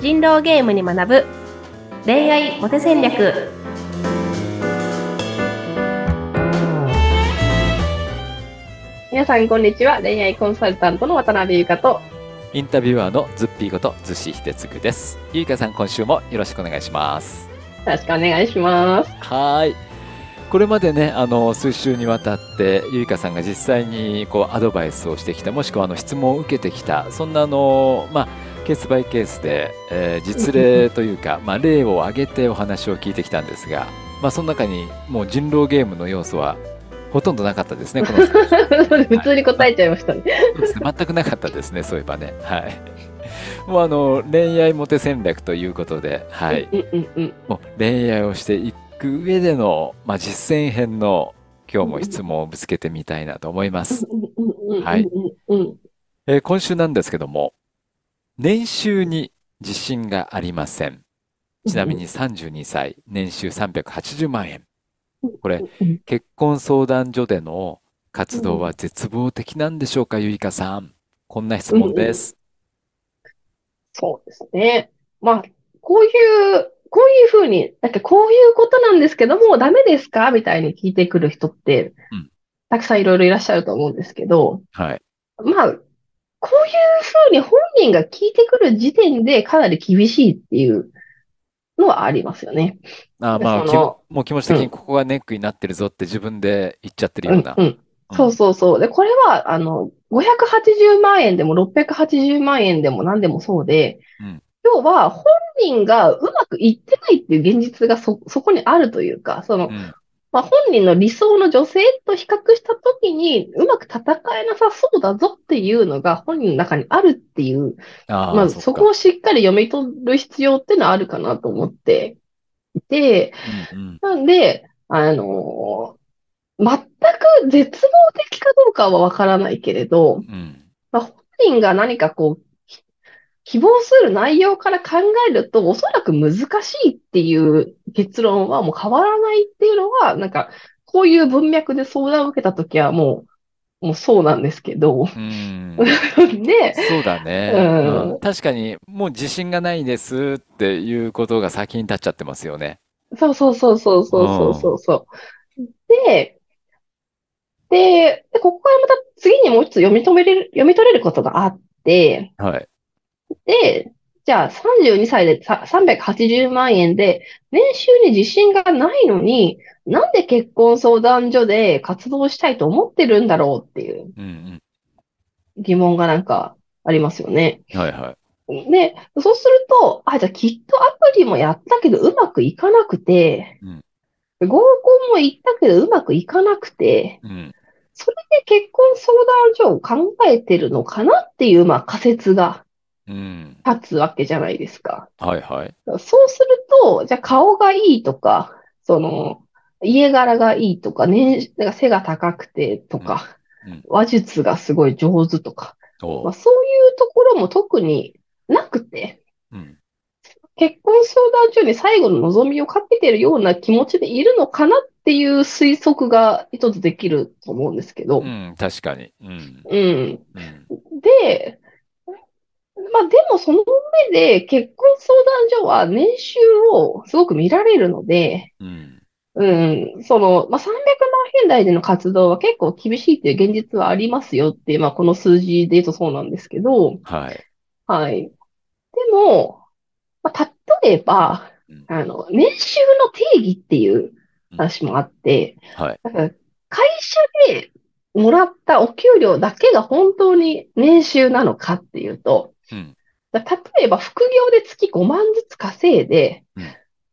人狼ゲームに学ぶ恋愛モテ戦略皆さんこんにちは恋愛コンサルタントの渡辺優香とインタビュアーのズッピーことズシヒデツグです。ゆいかさん、今週もよろしくお願いします。よろしくお願いしますはーい。これまでね、あの、数週にわたって、ゆいかさんが実際に、こう、アドバイスをしてきた、もしくは、あの、質問を受けてきた、そんな、あの、まあ、ケースバイケースで、えー実例というか、まあ、例を挙げてお話を聞いてきたんですが、まあ、その中に、もう人狼ゲームの要素は、ほとんどなかったですね、この 普通に答えちゃいましたねそうですね全くなかったですね、そういえばね。はい。もうあの恋愛モテ戦略ということで、はい。もう恋愛をしていく上での、まあ、実践編の今日も質問をぶつけてみたいなと思います。はいえー今週なんですけども、年収に自信がありません。ちなみに32歳、年収380万円。これ、うん結婚相談所での活動は絶望的なんでしょうか、ゆいかさん。こんな質問です。そうですね。まあ、こういう、こういうふうに、だってこういうことなんですけども、ダメですか？みたいに聞いてくる人ってうん、たくさんいろいろいらっしゃると思うんですけど、はい。まあ、こういうふうに本人が聞いてくる時点でかなり厳しいっていうのはありますよね。あーまあ、もう気持ち的にここがネックになってるぞって自分で言っちゃってるような。うんうん。そうそうそう。で、これは、あの、580万円でも680万円でも何でもそうで、うん要は本人がうまくいってないっていう現実がそ、そこにあるというか、その、うんまあ、本人の理想の女性と比較したときに、うまく戦えなさそうだぞっていうのが本人の中にあるっていう、まあ、ああ、そこをしっかり読み取る必要っていうのはあるかなと思っていて、うんうん。なんで、あのー全く絶望的かどうかはわからないけれど、うん。まあ、本人が何かこう、き希望する内容から考えると、おそらく難しいっていう結論はもう変わらないっていうのは、なんか、こういう文脈で相談を受けたときはもう、もうそうなんですけど。うん。で。そうだね、うん、確かに、もう自信がないですっていうことが先に立っちゃってますよね。そうそうそうそうそうそうそう。うん、で、で、で、ここからまた次にもう一つ読み止めれる、読み取れることがあって、はい。で、じゃあ32歳でさ380万円で、年収に自信がないのに、なんで結婚相談所で活動したいと思ってるんだろうっていううん疑問がなんかありますよね。うん。はいはい。で、そうすると、あ、じゃあきっとアプリもやったけどうまくいかなくて、うん合コンも行ったけどうまくいかなくて、うん。それで結婚相談所を考えてるのかなっていう、まあ仮説がうん。立つわけじゃないですか。はいはい。そうすると、じゃあ顔がいいとか、その、家柄がいいとか、年、なんか背が高くてとかうんうん、話術がすごい上手とか、まあ、そういうところも特になくて、うん。結婚相談所に最後の望みをかけてるような気持ちでいるのかなっていう推測が一つできると思うんですけどう、ん、確かに。うん。うん。うん。で、まあでもその上で結婚相談所は年収をすごく見られるので、うん。うん、その、まあ、300万円台での活動は結構厳しいっていう現実はありますよっていう、まあこの数字で言うとそうなんですけど、はい。はい。でも、まあ、例えばうん、あの、年収の定義っていう話もあって、はい。だから会社でもらったお給料だけが本当に年収なのかっていうと、うん。だ例えば副業で月5万ずつ稼いでうん、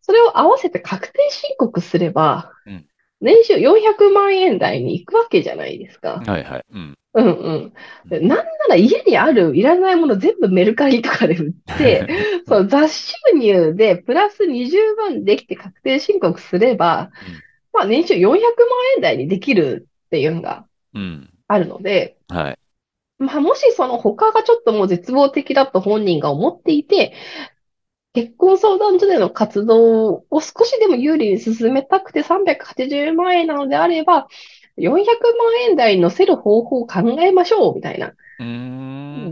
それを合わせて確定申告すればうん、年収400万円台に行くわけじゃないですか。はいはい。うん。うんうん。でなんなら家にあるいらないもの全部メルカリとかで売って、そう雑収入でプラス20万できて確定申告すればうん、まあ年収400万円台にできるっていうのがうん。あるので、はい。まあもしその他がちょっともう絶望的だと本人が思っていて、結婚相談所での活動を少しでも有利に進めたくて380万円なのであれば、400万円台に乗せる方法を考えましょう、みたいな。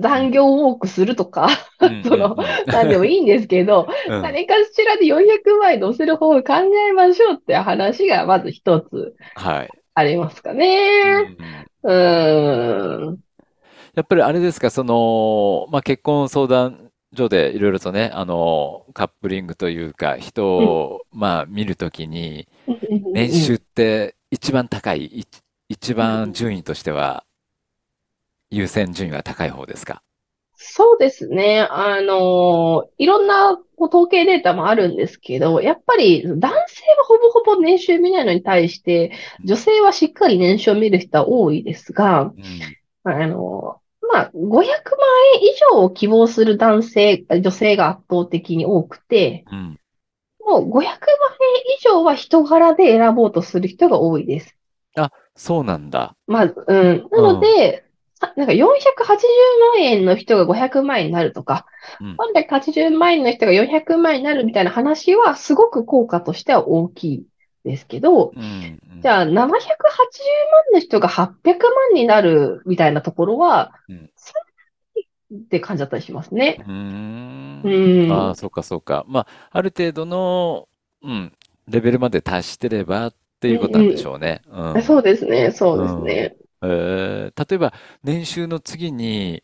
残業を多くするとか、うん、その、うん、何でもいいんですけど、うん。うん何かしらで400万円乗せる方を考えましょうって話がまず一つはい。ありますかうね。ん。うーん。やっぱりあれですか、その、まあ、結婚相談所でいろいろとね、あの、カップリングというか、人うん。を、まあ、見るときに、うん年収っうんて一番高い、い一番順位としては、優先順位は高い方ですか？そうですね。あの、いろんなこう統計データもあるんですけど、やっぱり男性はほぼほぼ年収見ないのに対して、女性はしっかり年収を見る人は多いですが、うん。あの、まあ、500万円以上を希望する男性、女性が圧倒的に多くて、うん。もう500万円以上は人柄で選ぼうとする人が多いです。あ、そうなんだ。まず、うん。なうん。ので、さなんか480万円の人が500万円になるとか、うん。380万円の人が400万円になるみたいな話はすごく効果としては大きいですけど、うん。うん。じゃあ780万の人が800万になるみたいなところは、うんって感じだったりしますね。うーうん。ああ、ん。そうかそうか。まあ、ある程度の、うん、レベルまで達してればってういうことなんでしんょうね。ううん。ん。そうですね。そうですうん。ね。えー、例えば、年収の次に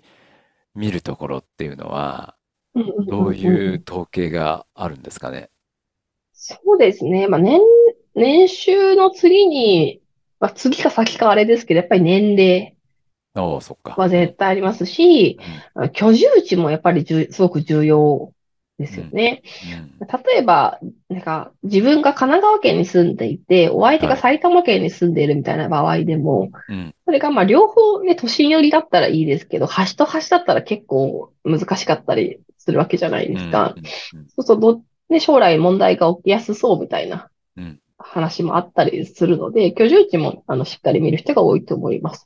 見るところっていうのは、どう。いう統計があるんですかね？そうですね。まあ、年、年収の次に、まあ、次か先かあれですけど、やっぱり年齢。おお、そっか。はうん。絶対ありますし、うん。あ居住地もやっぱりじゅすごく重要でうん。すよね。うん。例えば、なんか自分が神奈川県に住んでいて、お相手がはい。埼玉県に住んでいるみたいな場合でも、うん。それがまあ両方ね、都心寄りだったらいいですけど、端と端だったら結構難しかったりするわけじゃないでうん。すか。うん。うん。そうするとど、ね、将来問題が起きやすそうみたいなうん。話もあったりするので、居住地もあのしっかり見る人が多いと思います。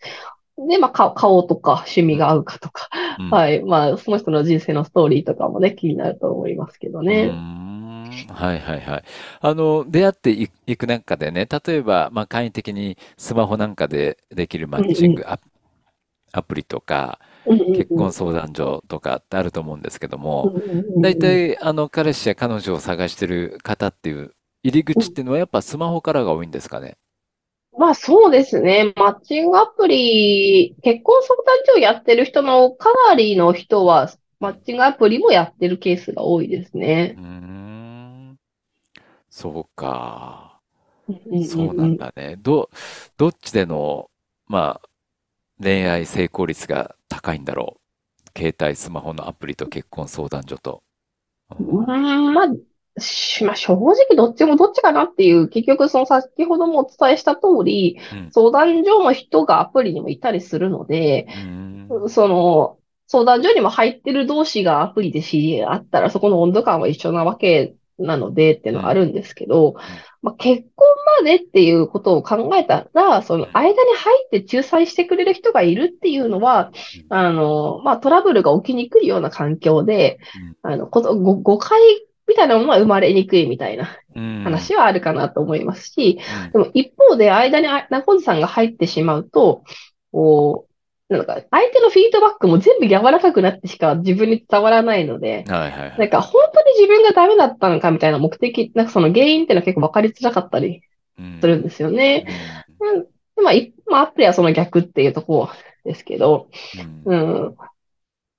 で、まあ、顔顔とか趣味が合うかとか、うん。はい。まあ、その人の人生のストーリーとかもね、気になると思いますけどね。ん。はいはいはい。あの、出会っていいく中でね、例えば、まあ、簡易的にスマホなんかでできるマ。ッチングア、アプリとか、結うん。婚相談所とかってあると思うんですけども、大。体、あの、彼氏や彼女を探してる方っていう入り口っていうのはやっぱスマホからが多いんですかね？まあそうですね。マッチングアプリ、結婚相談所をやってる人のかなりの人は、マッチングアプリもやってるケースが多いですね。うーん。そうか。そう。なんだね。ど、どっちでの、まあ、恋愛成功率が高いんだろう？携帯、スマホのアプリと結婚相談所と。う。ん、まあ、しまあ、正直どっちもどっちかなっていう、結局その先ほどもお伝えした通り、うん。相談所の人がアプリにもいたりするので、うーん。その、相談所にも入ってる同士がアプリで知り合ったら、そこの温度感は一緒なわけなのでっていううん。のはあるんですけど、うん。まあ、結婚までっていうことを考えたら、その間に入って仲裁してくれる人がいるっていうのは、うん。あの、まあ、トラブルが起きにくいような環境で、うん。あの、こと、ご誤解みたいなものは生まれにくいみたいなうん。話はあるかなと思いますし、うん。でも一方で間にあ中地さんが入ってしまうと、こう、なんか相手のフィードバックも全部柔らかくなってしか自分に伝わらないので、はいはいはい。なんか本当に自分がダメだったのかみたいな目的、なんかその原因っていうのは結構分かりづらかったりうん。するんですよね。うん。うん、でまあ、いまあ、アプリはその逆っていうところですけど、うん。うん。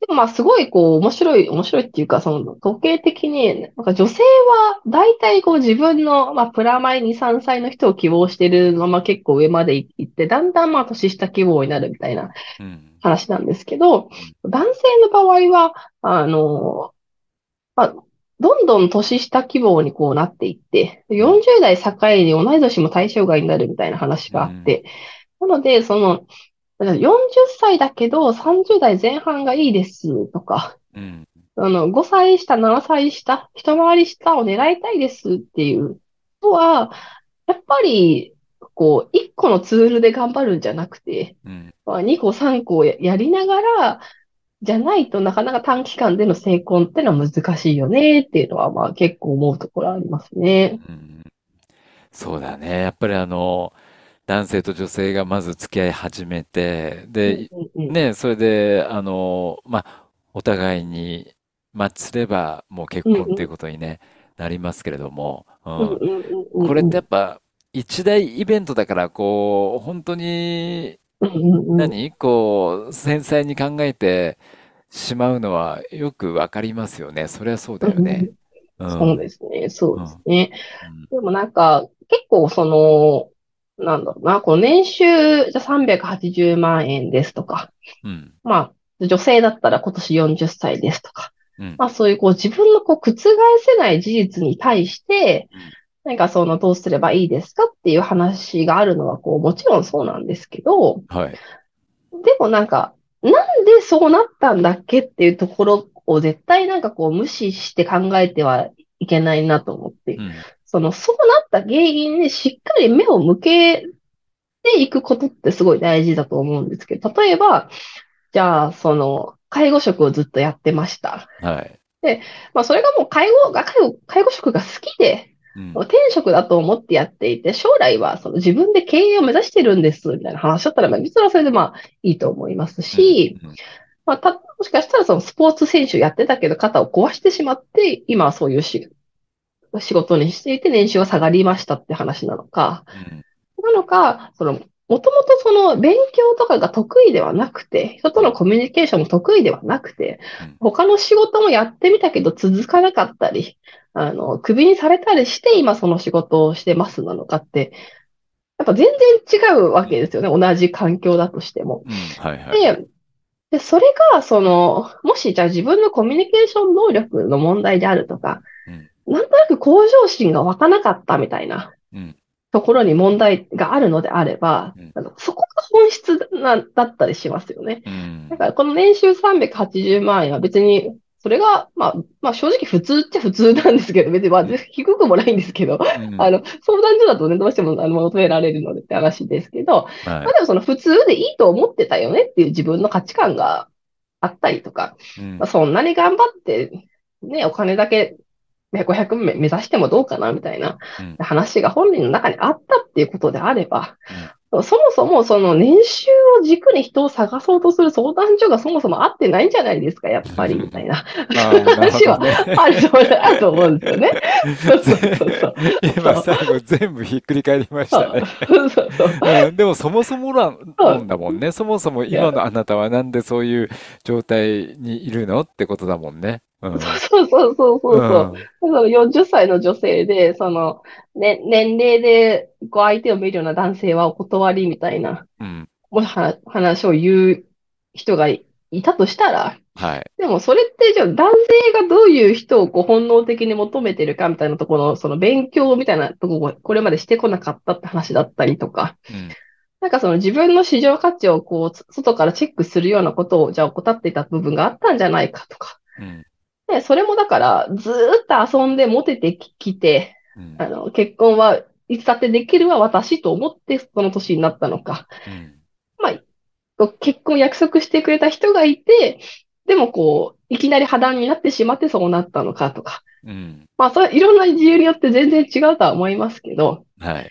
でもまあすごいこう面白い、面白いっていうか、その統計的に、なんか女性は大体こう自分の、まあプラマイ2、3歳の人を希望してるまま結構上まで行って、だんだんまあ年下希望になるみたいなうん。話なんですけど、うん。男性の場合は、あの、まあ、どんどん年下希望にこうなっていって、うん。40代境に同い年も対象外になるみたいな話うん。があって、なので、その、40歳だけど30代前半がいいですとか、うん。あの、5歳下、7歳下、一回り下を狙いたいですっていう人は、やっぱり、こう、1個のツールで頑張るんじゃなくて、うん。まあ、2個、3個ややりながら、じゃないとなかなか短期間での成婚ってのは難しいよねっていうのは、まあ結構思うところありますね。うんそうだね。やっぱりあの、男性と女性がまず付き合い始めて、うんで。ね、それで、あの、まあ、お互いにマッチすればもう結。婚ということにね、なりますけれども、ううんこれっうん。てやっぱ一大イベントだから、こう、本当に。何？こう、繊細に考えてしまうのはよくわかりますよね。そりゃそう。だよね。うそうん。ですね。そううん。ですね。うん。でもなんか、結構その、なんだろうな、この年収、じゃ380万円ですとか、うん。まあ、女性だったら今年40歳ですとか、うん。まあそういうこう自分のこう覆せない事実に対して、うんなんかそのどうすればいいですかっていう話があるのはこうもちろんそうなんですけど、はい。でもなんか、なんでそうなったんだっけっていうところを絶対なんかこう無視して考えてはいけないなと思って、うん。そのそうなった原因にしっかり目を向けていくことってすごい大事だと思うんですけど、例えば、じゃあその介護職をずっとやってました。はい。で、まあそれがもう介護が、介護、介護職が好きで、うん。転職だと思ってやっていて、将来はその自分で経営を目指してるんです、みたいな話だったら、まあ、実はそれでまあいいと思いますうん。し、うん。まあ、た、もしかしたらそのスポーツ選手やってたけど肩を壊してしまって、今はそういうし仕事にしていて年収が下がりましたって話なのか、うん。なのか、その、もともとその勉強とかが得意ではなくて、人とのうん。コミュニケーションも得意ではなくて、うん。他の仕事もやってみたけど続かなかったり、あの、クビにされたりして今その仕事をしてますなのかって、やっぱ全然違うわけですよね。同じ環境だとしても。うん。はいはいはい。で、で、それが、その、もしじゃあ自分のコミュニケーション能力の問題であるとか、うん。なんとなく向上心が湧かなかったみたいなうん。ところに問題があるのであれば、うん。あのそこが本質な、だったりしますよね。うん。だからこの年収380万円は別に、それが、まあ、まあ正直普通っちゃ普通なんですけど、別にまあうん。低くもないんですけど、うん。あの、相談所だとね、どうしてもあの求められるのでって話ですけど、はい。まあでもその普通でいいと思ってたよねっていう自分の価値観があったりとか、まあ、うん。そんなに頑張って、ね、お金だけね500目目指してもどうかなみたいなうん。話が本人の中にあったっていうことであれば、うん。そもそもその年収を軸に人を探そうとする相談所がそもそも合ってないんじゃないですか、やっぱり、みたいな 話は。あると思うんですよね。そうそうそう。今最後全部ひっくり返りましたね。そうそうそう。うん、でもそもそも論、そう論だもんね。そもそも今のあなたはなんでそういう状態にいるのってことだもんね。うん。そうそうそうそううそう。ん。その40歳の女性で、その、ね、年齢でこう相手を見るような男性はお断りみたいな、うん。もし話話を言う人がいいたとしたら、はい。でもそれってじゃあ男性がどういう人をこう本能的に求めてるかみたいなところの、その勉強みたいなところをこれまでしてこなかったって話だったりとか、うん。なんかその自分の市場価値をこう、外からチェックするようなことをじゃあ怠っていた部分があったんじゃないかとか。うん。で、それもだからずーっと遊んでモテてきて、うん。あの、結婚はいつだってできるわ私と思ってその年になったのか。うん。まあ、結婚約束してくれた人がいて、でもこう、いきなり破談になってしまってそうなったのかとか。うん。まあ、それいろんな理由によって全然違うとは思いますけど、はい。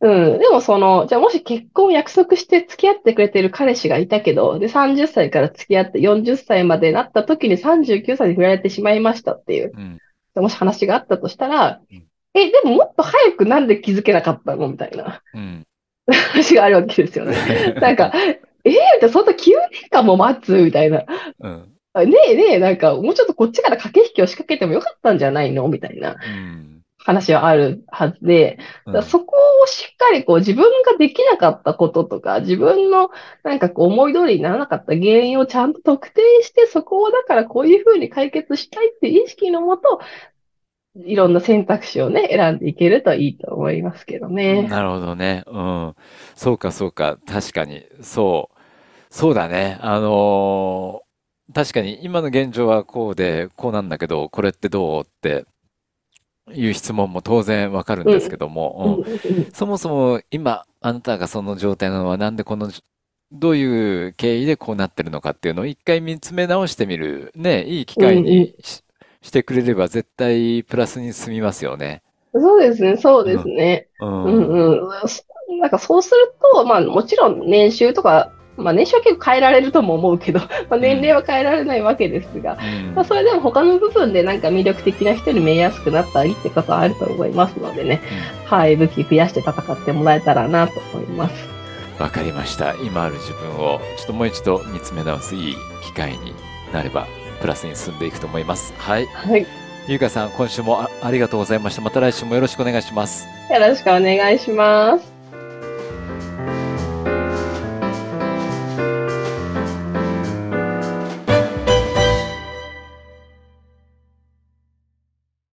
うん。でもその、じゃあもし結婚を約束して付き合ってくれてる彼氏がいたけど、で、30歳から付き合って40歳までなった時に39歳で振られてしまいましたっていう、うん。もし話があったとしたら、うん。え、でももっと早くなんで気づけなかったの？みたいなうん。話があるわけですよね。なんか、えー、そんな9年間も待つ？みたいな。うん。あねえねえ、なんか、もうちょっとこっちから駆け引きを仕掛けてもよかったんじゃないの？みたいなうん。話はあるはずで。そこをしっかりこう自分ができなかったこととか、自分のなんかこう思い通りにならなかった原因をちゃんと特定して、そこをだからこういうふうに解決したいって意識のもと、いろんな選択肢をね、選んでいけるといいと思いますけどね。なるほどね。うん。そうか、そうか。確かに。そう。そうだね。あのー確かに今の現状はこうで、こうなんだけど、これってどうっていう質問も当然わかるんですけうん、どうん、も、そもそも今、あなたがその状態なのはなんでこの、どういう経緯でこうなってるのかっていうのを一回見つめ直してみる、ね、いい機うん、会うん。にし、してくれれば絶対プラスに進みますよね。そうですね、そうですうん。ね。ううん、ん。うん。なんかそうすると、まあもちろん年収とか、まあ年収は結構変えられるとも思うけど、まあ年齢は変えられないわけですが、うんまあそれでも他の部分でなんか魅力的な人に見えやすくなったりってことはあると思いますのでね、はい、武器増やして戦ってもらえたらなと思います。わかりました。今ある自分をちょっともう一度見つめ直すいい機会になれば、プラスに進んでいくと思います。はい。はい、ゆうかさん、今週もあありがとうございました。また来週もよろしくお願いします。よろしくお願いします。